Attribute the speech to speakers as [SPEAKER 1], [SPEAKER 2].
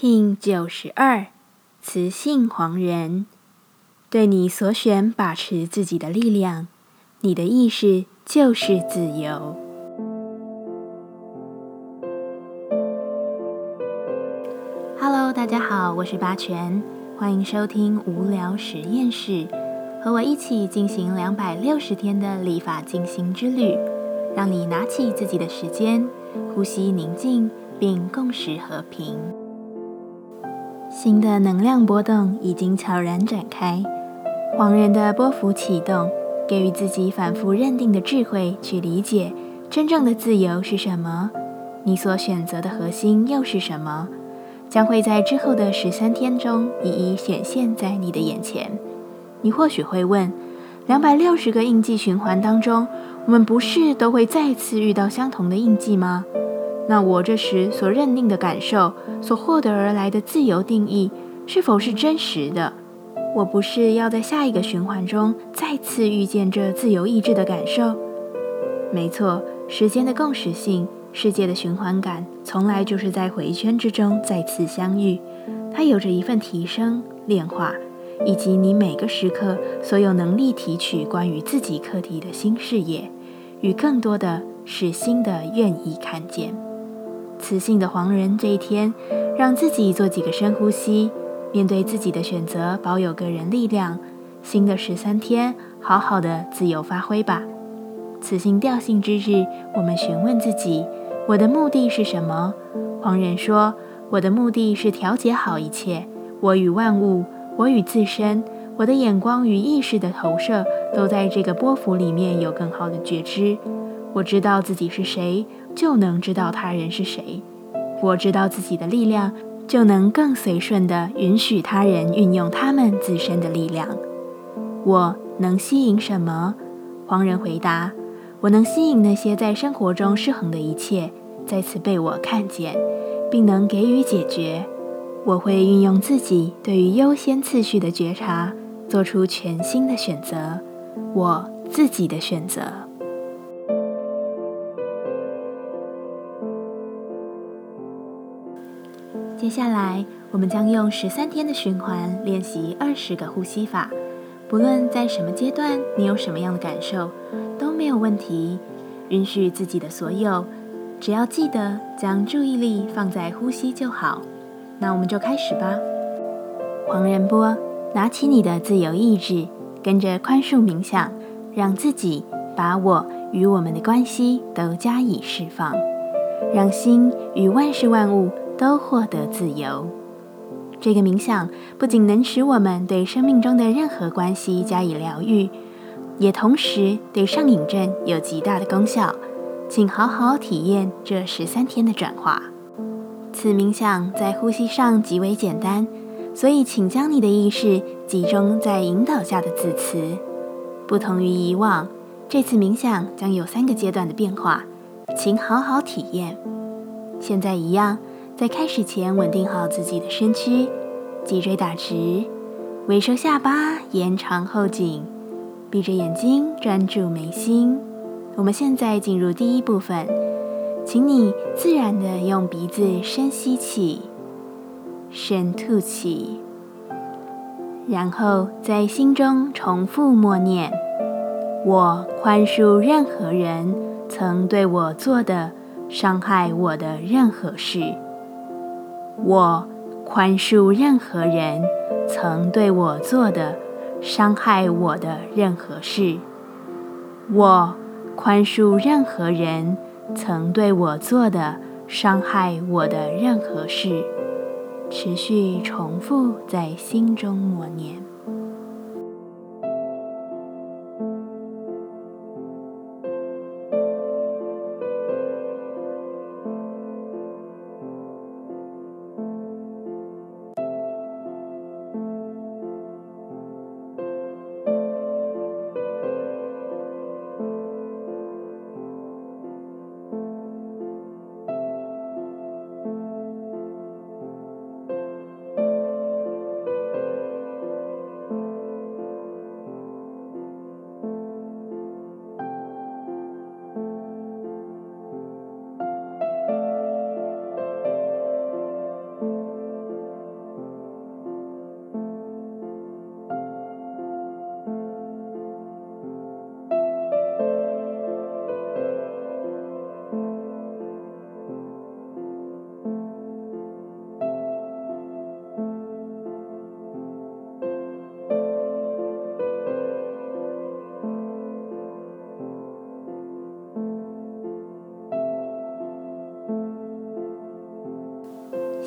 [SPEAKER 1] King 九十二，雌性黄人，对你所选把持自己的力量，你的意识就是自由。Hello，大家好，我是八全，欢迎收听无聊实验室，和我一起进行两百六十天的立法进行之旅，让你拿起自己的时间，呼吸宁静，并共识和平。新的能量波动已经悄然展开，黄人的波幅启动，给予自己反复认定的智慧去理解真正的自由是什么，你所选择的核心又是什么，将会在之后的十三天中一一显现在你的眼前。你或许会问：两百六十个印记循环当中，我们不是都会再次遇到相同的印记吗？那我这时所认定的感受，所获得而来的自由定义，是否是真实的？我不是要在下一个循环中再次遇见这自由意志的感受？没错，时间的共识性，世界的循环感，从来就是在回圈之中再次相遇。它有着一份提升、炼化，以及你每个时刻所有能力提取关于自己课题的新视野，与更多的是新的愿意看见。雌性的黄人这一天，让自己做几个深呼吸，面对自己的选择，保有个人力量。新的十三天，好好的自由发挥吧。雌性调性之日，我们询问自己：我的目的是什么？黄人说：我的目的是调节好一切。我与万物，我与自身，我的眼光与意识的投射，都在这个波幅里面有更好的觉知。我知道自己是谁。就能知道他人是谁。我知道自己的力量，就能更随顺地允许他人运用他们自身的力量。我能吸引什么？黄人回答：我能吸引那些在生活中失衡的一切，再次被我看见，并能给予解决。我会运用自己对于优先次序的觉察，做出全新的选择，我自己的选择。接下来，我们将用十三天的循环练习二十个呼吸法。不论在什么阶段，你有什么样的感受，都没有问题。允许自己的所有，只要记得将注意力放在呼吸就好。那我们就开始吧。黄仁波，拿起你的自由意志，跟着宽恕冥想，让自己把我与我们的关系都加以释放，让心与万事万物。都获得自由。这个冥想不仅能使我们对生命中的任何关系加以疗愈，也同时对上瘾症有极大的功效。请好好体验这十三天的转化。此冥想在呼吸上极为简单，所以请将你的意识集中在引导下的字词。不同于以往，这次冥想将有三个阶段的变化，请好好体验。现在一样。在开始前，稳定好自己的身躯，脊椎打直，微收下巴，延长后颈，闭着眼睛专注眉心。我们现在进入第一部分，请你自然的用鼻子深吸气，深吐气，然后在心中重复默念：“我宽恕任何人曾对我做的伤害我的任何事。”我宽恕任何人曾对我做的伤害我的任何事。我宽恕任何人曾对我做的伤害我的任何事。持续重复在心中默念。